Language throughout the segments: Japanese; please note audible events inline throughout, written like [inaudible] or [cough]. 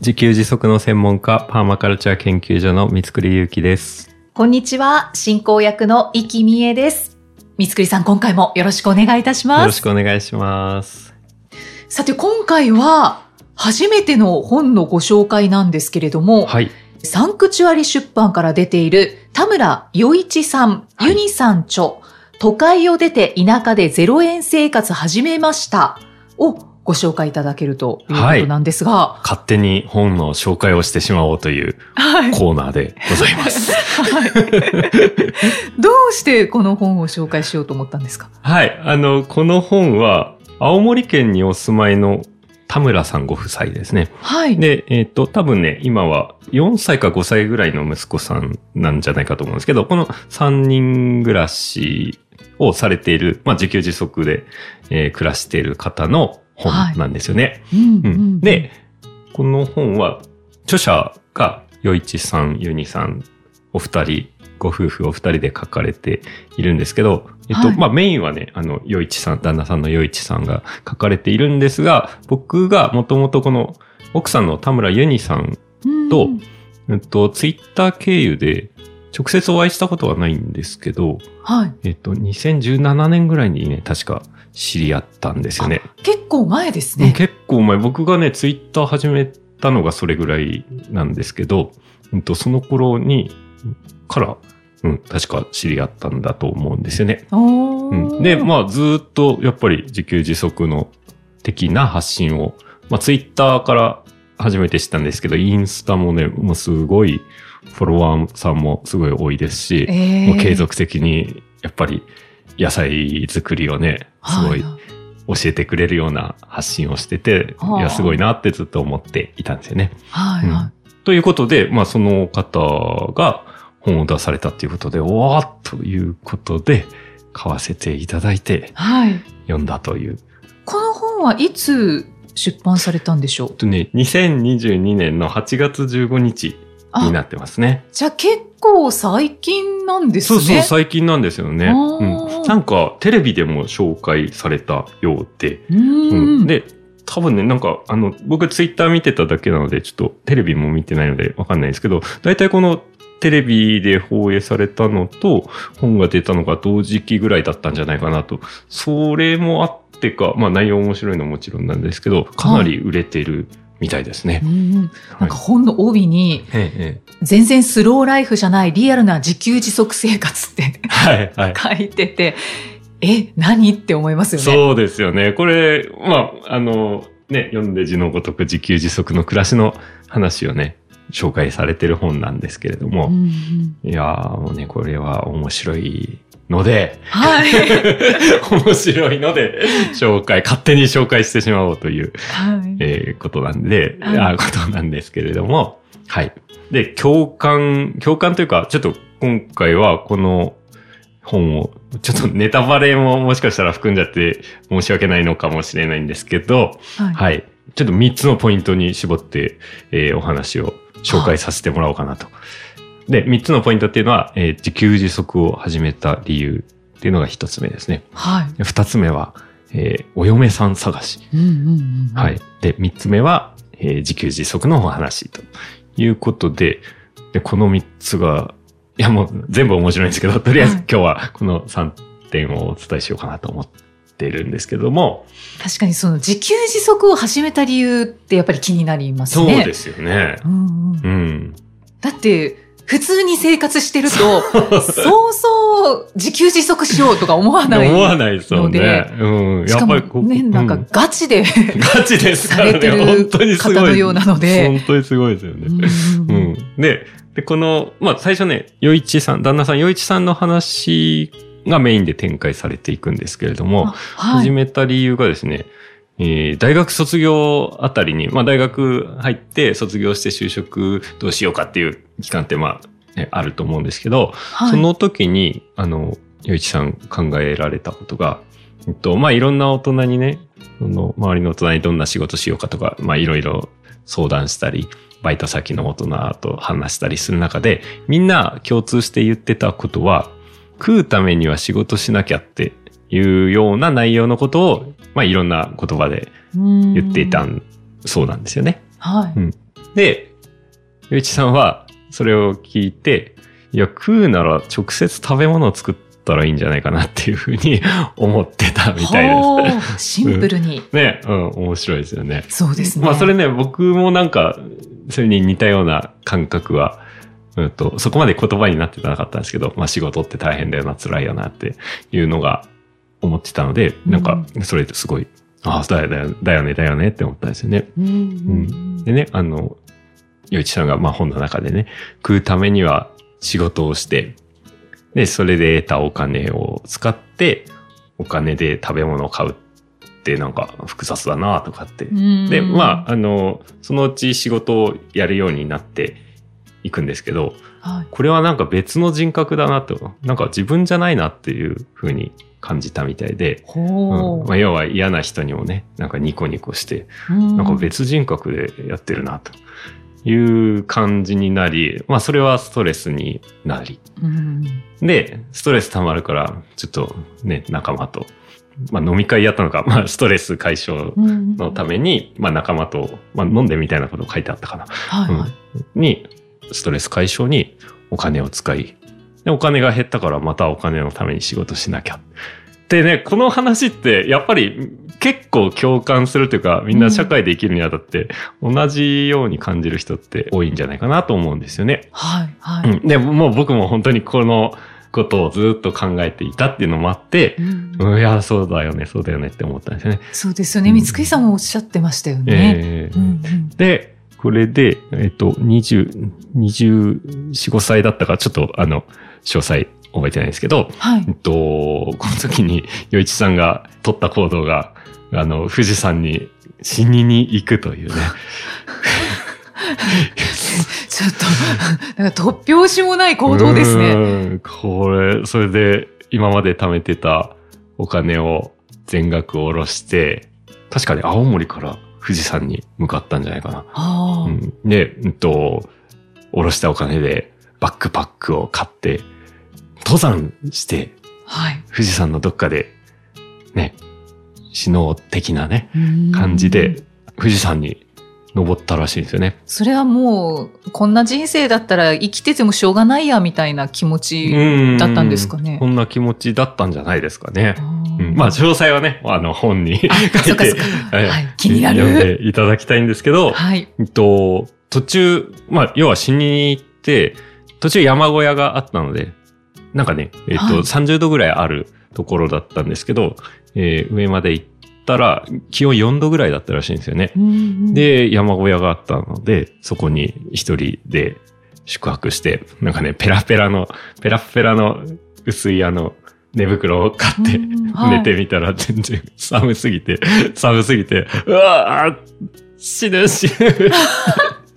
自給自足の専門家、パーマカルチャー研究所の三つくりゆうきです。こんにちは、進行役の生きみえです。三つくりさん、今回もよろしくお願いいたしよます。ろしくお願いします。さて、今回は初めての本のご紹介なんですけれども、はい。サンクチュアリ出版から出ている田村余一さん、ユニさん著、都会を出て田舎で0円生活始めましたをご紹介いただけるということなんですが、勝手に本の紹介をしてしまおうというはい。コーナーでございます。[laughs] どうしてこの本を紹介しようと思ったんですか？はい。あの、この本は、青森県にお住まいの田村さんご夫妻ですね。はい。で、えっ、と、多分ね、今は4歳か5歳ぐらいの息子さんなんじゃないかと思うんですけど、この3人暮らしをされている、まあ自給自足で、えー暮らしている方の本なんですよね。うんうん。で、この本は、著者が、余一さん、ユニさん、お二人、ご夫婦お二人で書かれているんですけど、えっと、はい。まあメインはね、あの、余一さん、旦那さんの余一さんが書かれているんですが、僕がもともとこの奥さんの田村ユニさん、うん。とえっと、ツイッター経由で直接お会いしたことはないんですけど、はい。えっと、2017年ぐらいにね、確か知り合ったんですよね。結構前ですね。結構前、僕がね、ツイッター始めたのがそれぐらいなんですけど、うんと、その頃に、から、うん、確か知り合ったんだと思うんですよね。うん、で、まあ、ずーっと、やっぱり自給自足の的な発信を、まあ、ツイッターから初めて知ったんですけど、インスタもね、もうすごい、フォロワーさんもすごい多いですし、えーもう継続的に、やっぱり、野菜作りをね、すごいは教えてくれるような発信をしてて、はあいや、すごいなってずっと思っていたんですよね。はい。はということで、まあ、その方が本を出されたということで、おわーということで、買わせていただいてい。はい。読んだという。この本はいつ出版されたんでしょう？とね、2022年の8月15日になってますね。じゃあ結構最近なんですね。そうそう、最近なんですよね。うん、なんか、テレビでも紹介されたようで、ううんん。で、多分ね、なんか、あの、僕ツイッター見てただけなので、ちょっとテレビも見てないのでわかんないんですけど、大体このテレビで放映されたのと、本が出たのが同時期ぐらいだったんじゃないかなと。それもあってか、まあ内容面白いのはもちろんなんですけど、かなり売れてるみたいですねう。んなんか本の帯に、全然スローライフじゃないリアルな自給自足生活ってえはい、はい。[laughs] 書いてて、え、何って思いますよね。そうですよね。これ、まあ、あの、ね、読んで字のごとく自給自足の暮らしの話をね、紹介されてる本なんですけれども、うんうんいやーもうね、これは面白いので、はい。[laughs] 面白いので、紹介、勝手に紹介してしまおうという、はい。えーことなんで、はいあことなんですけれども、はい。で、共感、共感というか、ちょっと今回はこの本を、ちょっとネタバレももしかしたら含んじゃって申し訳ないのかもしれないんですけど、はい。はい。ちょっと3つのポイントに絞って、えーお話を紹介させてもらおうかなと。で、3つのポイントっていうのは、えー自給自足を始めた理由っていうのが1つ目ですね。はい。で2つ目は、えーお嫁さん探し。うんうんうん。はい。で、3つ目は、えー自給自足のお話ということで、で、この3つが、いやもう全部面白いんですけど、とりあえずはい今日はこの3点をお伝えしようかなと思ってるんですけども、確かにその自給自足を始めた理由ってやっぱり気になりますそうね。ですよね。うんうんうん。だって、普通に生活してると、[laughs] そうそう自給自足しようとか思わない。思わないですよね。うん。やっぱりこうね、なんかうガチで、ガチですからね。されてる本当にすごい。方のようなので本当にすごいですよね。うん。で、で、この、まあ、最初ね、余一さん、旦那さん余一さんの話がメインで展開されていくんですけれども、あはい。始めた理由がですね、えー大学卒業あたりに、まあ大学入って卒業して就職どうしようかっていう期間ってまあねあると思うんですけど、はい。その時に、あの、ゆういちさん考えられたことが、えっと、まあ、いろんな大人にね、その、周りの大人にどんな仕事しようかとか、まあ、いろいろ相談したり、バイト先の大人と話したりする中で、みんな共通して言ってたことは、食うためには仕事しなきゃっていうような内容のことを、まあ、いろんな言葉で言言っていたんそうなんですよね。はい。うんで、ゆういちさんはそれを聞いて、いや、食うなら直接食べ物を作ったらいいんじゃないかなっていうふうに [laughs] 思ってたみたいほうシンプルに。です。ね、うん、面白いですよね。そうですね。まあそれね、僕もなんか、それに似たような感覚は、うんと、そこまで言葉になってなかったんですけど、まあ仕事って大変だよな、辛いよなっていうのが思ってたので、なんか、それってすごい、ああ、だよだよだよね、だよねって思ったんですよね。うんうんでね、あの、よいちさんがまあ本の中でね、食うためには仕事をして、で、それで得たお金を使って、お金で食べ物を買うってなんか複雑だなとかって。うんで、まあ、あの、そのうち仕事をやるようになっていくんですけど、はい。これはなんか別の人格だなと、なんか自分じゃないなっていう風に感じたみたいで、ほううんまあ、要は嫌な人にもね、なんかニコニコして、うんなんか別人格でやってるなという感じになり、まあそれはストレスになり。うんで、ストレス溜まるから、ちょっとね、仲間と、まあ飲み会やったのか、まあストレス解消うんのために、まあ仲間と、まあ飲んでみたいなこと書いてあったかな。はいはい。に、ストレス解消にお金を使い、で、お金が減ったからまたお金のために仕事しなきゃ。でね、この話ってやっぱり結構共感するというか、みんな社会で生きるにあたって同じように感じる人って多いんじゃないかなと思うんですよね。はいはい。うん。で、もう僕も本当にこのことをずっと考えていたっていうのもあって、うんうん、いや、そうだよね、そうだよねって思ったんですよね。そうですよね。三つくいさんもおっしゃってましたよね。えーうんうんで、これで、えっと、20、24、5歳だったか、ちょっと、あの、詳細覚えてないんですけど、はいえっ。と、この時に、余一さんが取った行動が、あの、富士山に死にに行くというね。ちょっと、なんか突拍子もない行動ですね。ね。これ、それで、今まで貯めてたお金を全額下ろして、確かに青森から富士山に向かったんじゃないかな。うん、で、うんと、下ろしたお金でバックパックを買って、登山して、はい。富士山のどっかで、ね、首脳的なね、うん感じで、富士山に登ったらしいんですよね。それはもう、こんな人生だったら生きててもしょうがないや、みたいな気持ちだったんですかねこ。んな気持ちだったんじゃないですかね。まあ、詳細はね、あの、本に書いてはいはい。気にな読んる。でいただきたいんですけど、はい。えっと、途中、まあ、要は死に行って、途中山小屋があったので、なんかね、えっと、はい30度ぐらいあるところだったんですけど、えー上まで行ったら、気温4度ぐらいだったらしいんですよね。うん、で、山小屋があったので、そこに一人で宿泊して、なんかね、ペラペラの、ペラペラの薄いあの、寝袋を買って、うんはい。寝てみたら全然寒すぎて、寒すぎて、うわー死ぬ死ぬ。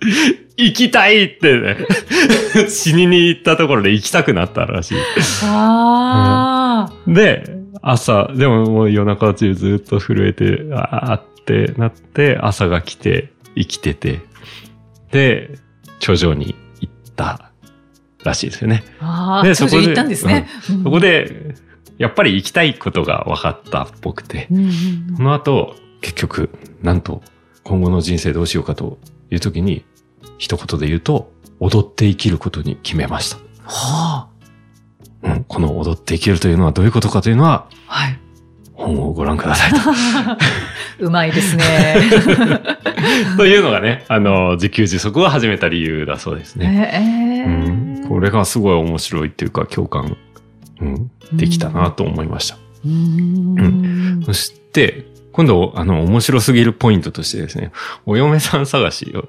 [laughs] 行きたいってね、死にに行ったところで行きたくなったらしい。ああ、で、朝、でももう夜中中ずっと震えて、あーってなって、朝が来て、生きてて、で、頂上に行ったらしいですよね。ああ、でそこで頂上行ったんですね。うんそこで、やっぱり行きたいことが分かったっぽくて、うんうんその後、結局、なんと、今後の人生どうしようかという時に、一言で言うと、踊って生きることに決めました。はうん、この踊って生きるというのはどういうことかというのは、あ、はい。本をご覧くださいと。[laughs] うまいですね。[laughs] というのがね、あの、自給自足を始めた理由だそうですね。えうん、これがすごい面白いっていうか共感、うん、できたなと思いました。うんそして、今度、あの、面白すぎるポイントとしてですね、お嫁さん探しを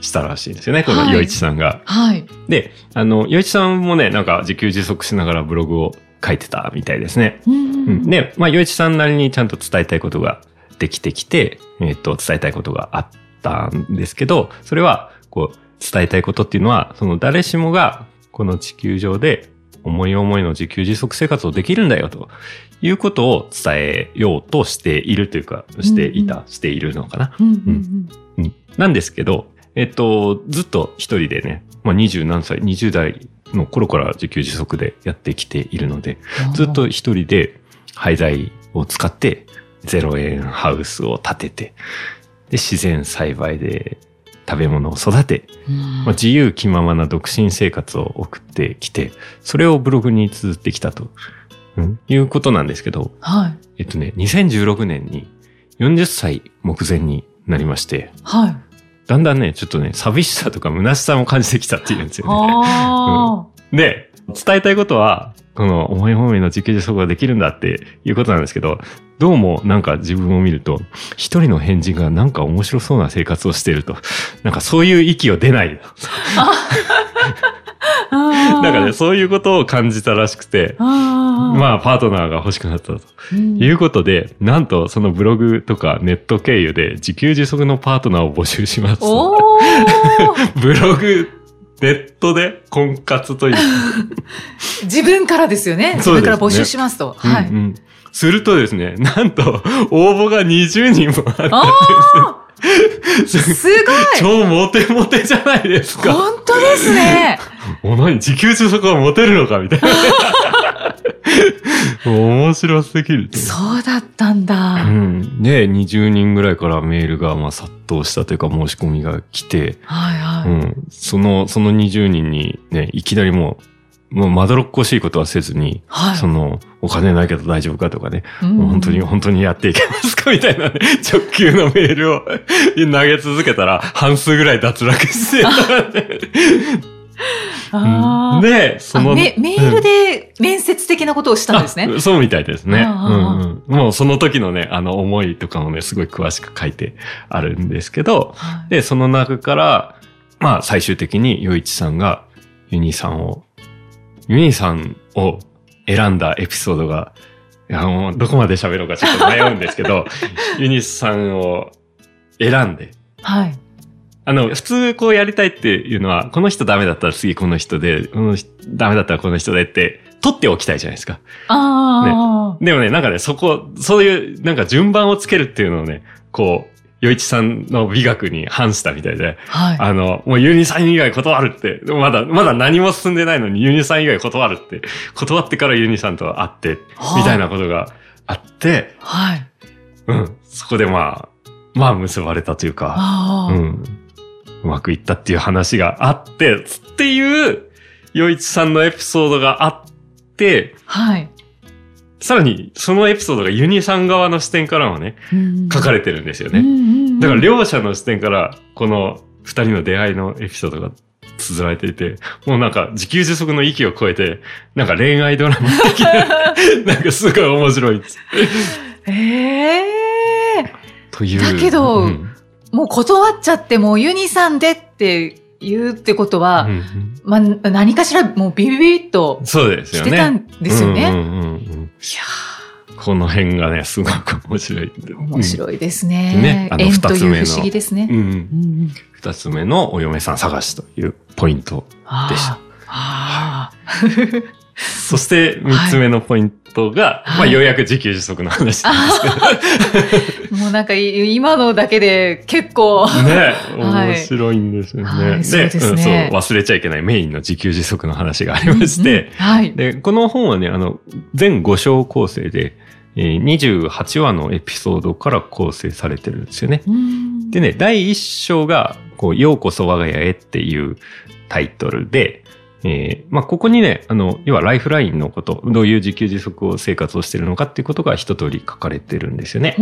したらしいんですよね、このはい余一さんが。はい。で、あの、余一さんもね、なんか自給自足しながらブログを書いてたみたいですね。ううんん、で、まあ、余一さんなりにちゃんと伝えたいことができてきて、えっ、と、伝えたいことがあったんですけど、それは、こう、伝えたいことっていうのは、その誰しもがこの地球上で思い思いの自給自足生活をできるんだよということを伝えようとしているというか、していた、うんしているのかな。うんうんうんなんですけど、えっと、ずっと一人でね、まあ、二十何歳、20代の頃から自給自足でやってきているので、うんずっと一人で廃材を使って0円ハウスを建てて、で、自然栽培で食べ物を育て、うんまあ、自由気ままな独身生活を送ってきて、それをブログに綴ってきたと、うんいうことなんですけど、はい。えっとね、2016年に40歳目前になりまして、はい。だんだんね、ちょっとね、寂しさとか虚しさも感じてきたっていうんですよね。あで、伝えたいことは、この思い思いの自給自足ができるんだっていうことなんですけど、どうもなんか自分を見ると、一人の変人がなんか面白そうな生活をしていると、なんかそういう息を出ない。[laughs] あ。なんかね、そういうことを感じたらしくて。まあパートナーが欲しくなったとうんいうことで、なんとそのブログとかネット経由で自給自足のパートナーを募集します。[laughs] ブログ、ネットで婚活という。自分からですよね。自分から募集しますと。はい。うんうんするとですね、なんと応募が20人もあったんです。すごい [laughs] 超モテモテじゃないですか。本当ですね。[laughs] お何？自給自足はモテるのかみたいな。[laughs] 面白すぎる。そうだったんだ。うん。で、20人ぐらいからメールがまあ殺到したというか申し込みが来て、はいはい。うん。その、その20人にね、いきなりもう、もうまどろっこしいことはせずに、はい。その、お金ないけど大丈夫かとかね、うん本当に、本当にやっていけますかみたいなね、直球のメールを [laughs] 投げ続けたら、半数ぐらい脱落してた [laughs] ん。でで、その、あメメールで面接的なことをしたんですね。あそうみたいですね。うんうん。もうその時のね、あの思いとかもね、すごい詳しく書いてあるんですけど、はい。で、その中から、まあ最終的に余一さんがユニさんを、ユニさんを選んだエピソードが、いやもうどこまで喋ろうかちょっと迷うんですけど、[laughs] ユニさんを選んで、はい。あの、普通こうやりたいっていうのは、この人ダメだったら次この人で、この人ダメだったらこの人でって、取っておきたいじゃないですか。ああ、でもね、なんかね、そこ、そういう、なんか順番をつけるっていうのをね、こう、余一さんの美学に反したみたいで、はい。あの、もうユニさん以外断るって、でもまだ、まだ何も進んでないのにユニさん以外断るって、断ってからユニさんと会って、みたいなことがあって、はい。うん、そこでまあ、まあ結ばれたというか、うん、うまくいったっていう話があって、っていう、余一さんのエピソードがあって、はい。さらに、そのエピソードがユニさん側の視点からもね、書かれれてるんですよてね。だから両者の視点から、この二人の出会いのエピソードが綴られていて、もうなんか自給自足の域を超えて、なんか恋愛ドラマ的な、[laughs] なんかすごい面白いです。ええという。だけどうんもう断っちゃってもうユニさんでって言うってことは、うんまあ、何かしらもうビビビッとうんそうですよね。来てたんですよね。うんうんうんうんいやこの辺がね、すごく面白い。ー面白いですね。ねあの二つ目の不思議ですね。うん。うんうんうん二つ目のお嫁さん探しというポイント。でしたあーそして三つ目のポイントが、はいまあようやく自給自足の話なんですけど。[laughs] もうなんかい今のだけで結構。ね、[laughs] はい面白いんですよね。はいそうですねうんそう忘れちゃいけないメインの自給自足の話がありまして、うんうんはい。で、この本はね、あの、全5章構成で、えー28話のエピソードから構成されてるんですよね。うんでね、第1章が、こう、ようこそ我が家へっていうタイトルで、えーまあ、ここにね、あの、要はライフラインのこと、どういう自給自足を生活をしてるのかっていうことが一通り書かれてるんですよね。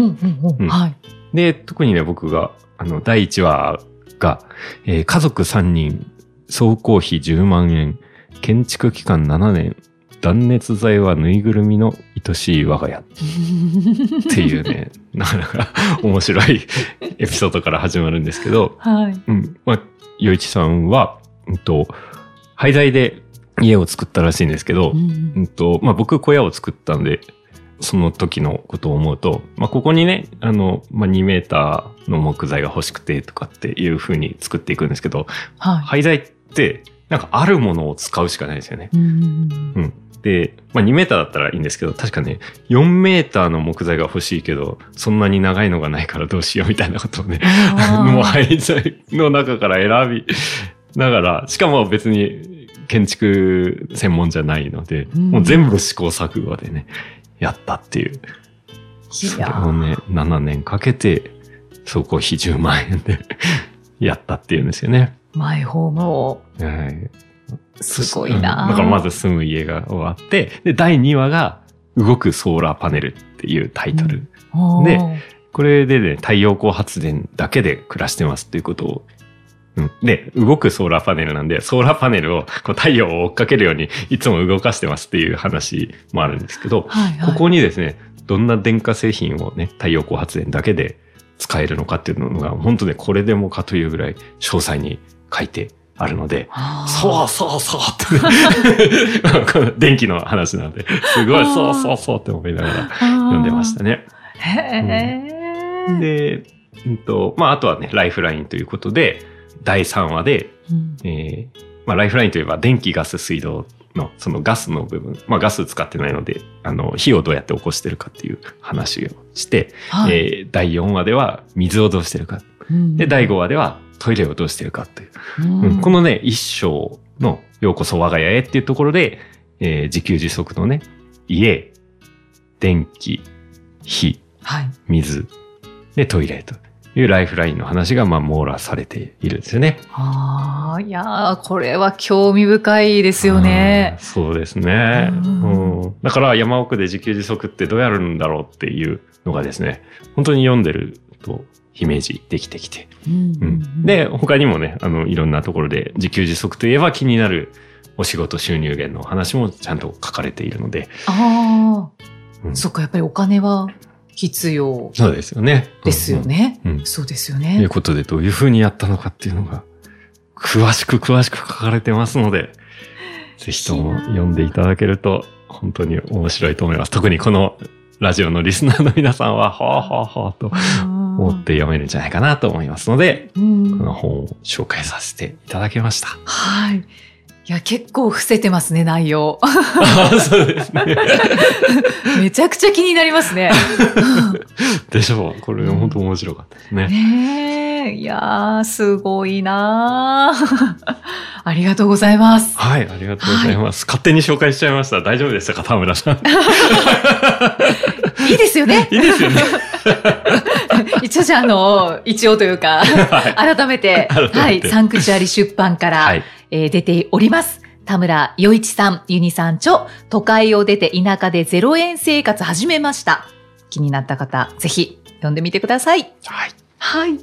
で、特にね、僕が、あの、第1話が、えー家族3人、総工費10万円、建築期間7年、断熱材はぬいぐるみの愛しい我が家っていうね、なかなか面白いエピソードから始まるんですけど、はい。うん。まあ、洋一さんは、うんと、廃材で家を作ったらしいんですけど、うんうんと、まあ、僕小屋を作ったんで、その時のことを思うと、まあ、ここにね、あの、まあ、2メーターの木材が欲しくてとかっていう風に作っていくんですけど、はい。廃材って、なんかあるものを使うしかないですよね。うんうん。で、まあ2メーターだったらいいんですけど、確かね、4メーターの木材が欲しいけど、そんなに長いのがないからどうしようみたいなことをね、もう廃材の中から選びながら、しかも別に建築専門じゃないので、うんもう全部試行錯誤でね、やったっていう。それをね、7年かけて、総工費10万円で [laughs] やったっていうんですよね。マイホームを。はい。すごいなうんだからまず住む家が終わって、で、第2話が動くソーラーパネルっていうタイトル。でこれでね、太陽光発電だけで暮らしてますっていうことを、うん。で、動くソーラーパネルなんで、ソーラーパネルをこう太陽を追っかけるようにいつも動かしてますっていう話もあるんですけど、はいはい、ここにですね、どんな電化製品をね、太陽光発電だけで使えるのかっていうのが、本当ね、これでもかというぐらい詳細に書いてあるので、そうそうそうってね。[laughs] この電気の話なんで、すごいそうそうそうって思いながら読んでましたね。へえ。で、うんと、まあ、あとはね、ライフラインということで、第3話で、うん。えーまあ、ライフラインといえば電気、ガス、水道の、そのガスの部分、まあ、ガス使ってないので、あの、火をどうやって起こしてるかっていう話をして、はい。えー第4話では水をどうしてるか。うんで、第5話ではトイレをどうしてるかっていう。うんうんこのね、一章のようこそ我が家へっていうところで、えー自給自足のね、家、電気、火、はい。水、で、トイレというライフラインの話が、まあ、網羅されているんですよね。ああ、いやーこれは興味深いですよねうん。そうですね。うんうんだから山奥で自給自足ってどうやるんだろうっていうのがですね、本当に読んでるとイメージできてきて。うんうんで、他にもね、あの、いろんなところで自給自足といえば気になるお仕事収入源の話もちゃんと書かれているので、ああ、うんそっか、やっぱりお金は必要そうですよね。ですよね。うん。うん。そうですよといねう。ことで、どういうふうにやったのかっていうのが、詳しく詳しく書かれてますので、ぜひとも読んでいただけると、本当に面白いと思います。特にこのラジオのリスナーの皆さんは、はあはあはあと思って読めるんじゃないかなと思いますので、うんこの本を紹介させていただきました。はい。いや、結構伏せてますね、内容。あ [laughs] そうですね。[laughs] めちゃくちゃ気になりますね。[laughs] でしょう。これ本当面白かったですね。ねえ、いやー、すごいなーありがとうございます。はい、ありがとうございます。勝手に紹介しちゃいました。大丈夫でしたか、田村さん？いいですよね。いいですよね。一応じゃあ、あの、一応というか、はい。改めて、改めてはい、サンクチュアリ出版から、はい。えー出ております。田村洋一さん、ユニさん著、都会を出て田舎で0円生活始めました。気になった方、ぜひ読んでみてください。はい。はい。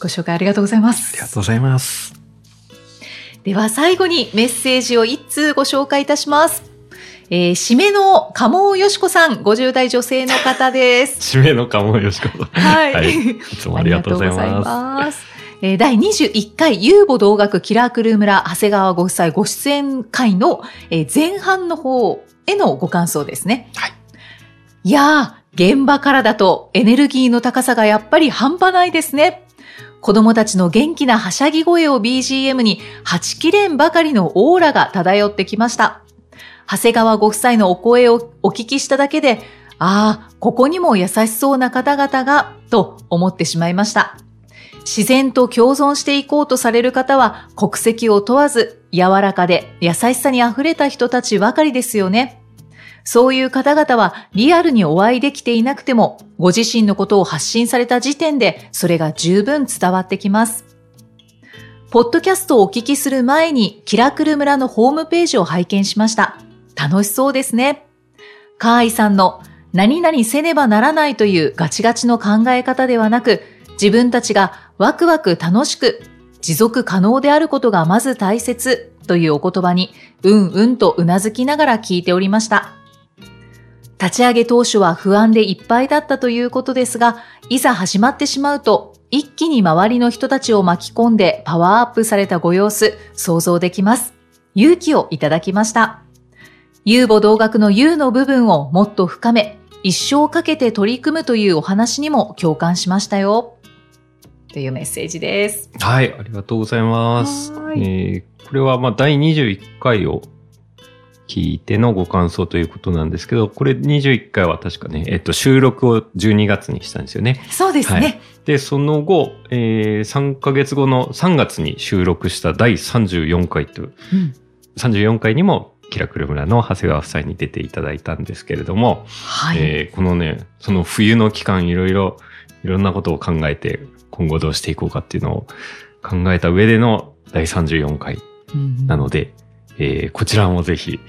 ご紹介ありがとうございまありがす。とうございます。では最後にメッセージを一通ご紹介いたします。えー締めの鴨尾よしこさん、50代女性の方です。[laughs] 締めの鴨よしこさん。はい。はいいつもありがとうございます。第21回遊母同学キラークルー村長谷川ご夫妻ご出演会の、えー前半の方へのご感想ですね。はい。いやー、現場からだとエネルギーの高さがやっぱり半端ないですね。子供たちの元気なはしゃぎ声を BGM に、はちきれんばかりのオーラが漂ってきました。長谷川ご夫妻のお声をお聞きしただけで、ああ、ここにも優しそうな方々が、と思ってしまいました。自然と共存していこうとされる方は国籍を問わず柔らかで優しさに溢れた人たちばかりですよね。そういう方々はリアルにお会いできていなくてもご自身のことを発信された時点でそれが十分伝わってきます。ポッドキャストをお聞きする前にキラクル村のホームページを拝見しました。楽しそうですね。カーイさんの何々せねばならないというガチガチの考え方ではなく、自分たちがワクワク楽しく持続可能であることがまず大切というお言葉に、うんうんとうなずきながら聞いておりました。立ち上げ当初は不安でいっぱいだったということですが、いざ始まってしまうと、一気に周りの人たちを巻き込んでパワーアップされたご様子、想像できます。勇気をいただきました。遊母同学の遊の部分をもっと深め、一生かけて取り組むというお話にも共感しましたよ。というメッセージです。はい、ありがとうございます。はいえーこれはまあ第21回を聞いてのご感想ということなんですけど、これ21回は確かね、えっと、収録を12月にしたんですよね。そうですね。はいで、その後、えー、3ヶ月後の3月に収録した第34回という、うん34回にも、キラクル村の長谷川夫妻に出ていただいたんですけれども、はい。えーこのね、その冬の期間いろいろ、いろんなことを考えて、今後どうしていこうかっていうのを考えた上での第34回うんなので、えーこちらもぜひ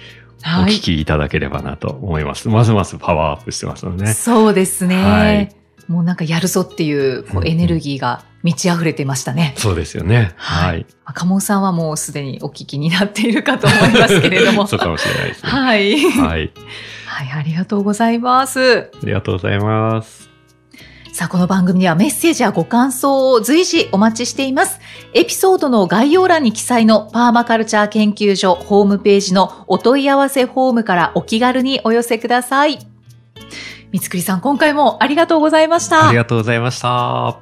おはい。聞きいただければなと思います。ますますパワーアップしてますのでね。そうですね。はいもうなんかやるぞっていうこうんううんエネルギーが満ち溢れてましたね。そうですよね。はいはい。さんはもうすでにお聞きになっているかと思いますけれども。[laughs] そうかもしれないですね。はい。はい。はい、ありがとうございます。ありがとうございます。さあ、この番組ではメッセージやご感想を随時お待ちしています。エピソードの概要欄に記載のパーマカルチャー研究所ホームページのお問い合わせフォームからお気軽にお寄せください。三つくりさん、今回もありがとうございました。ありがとうございました。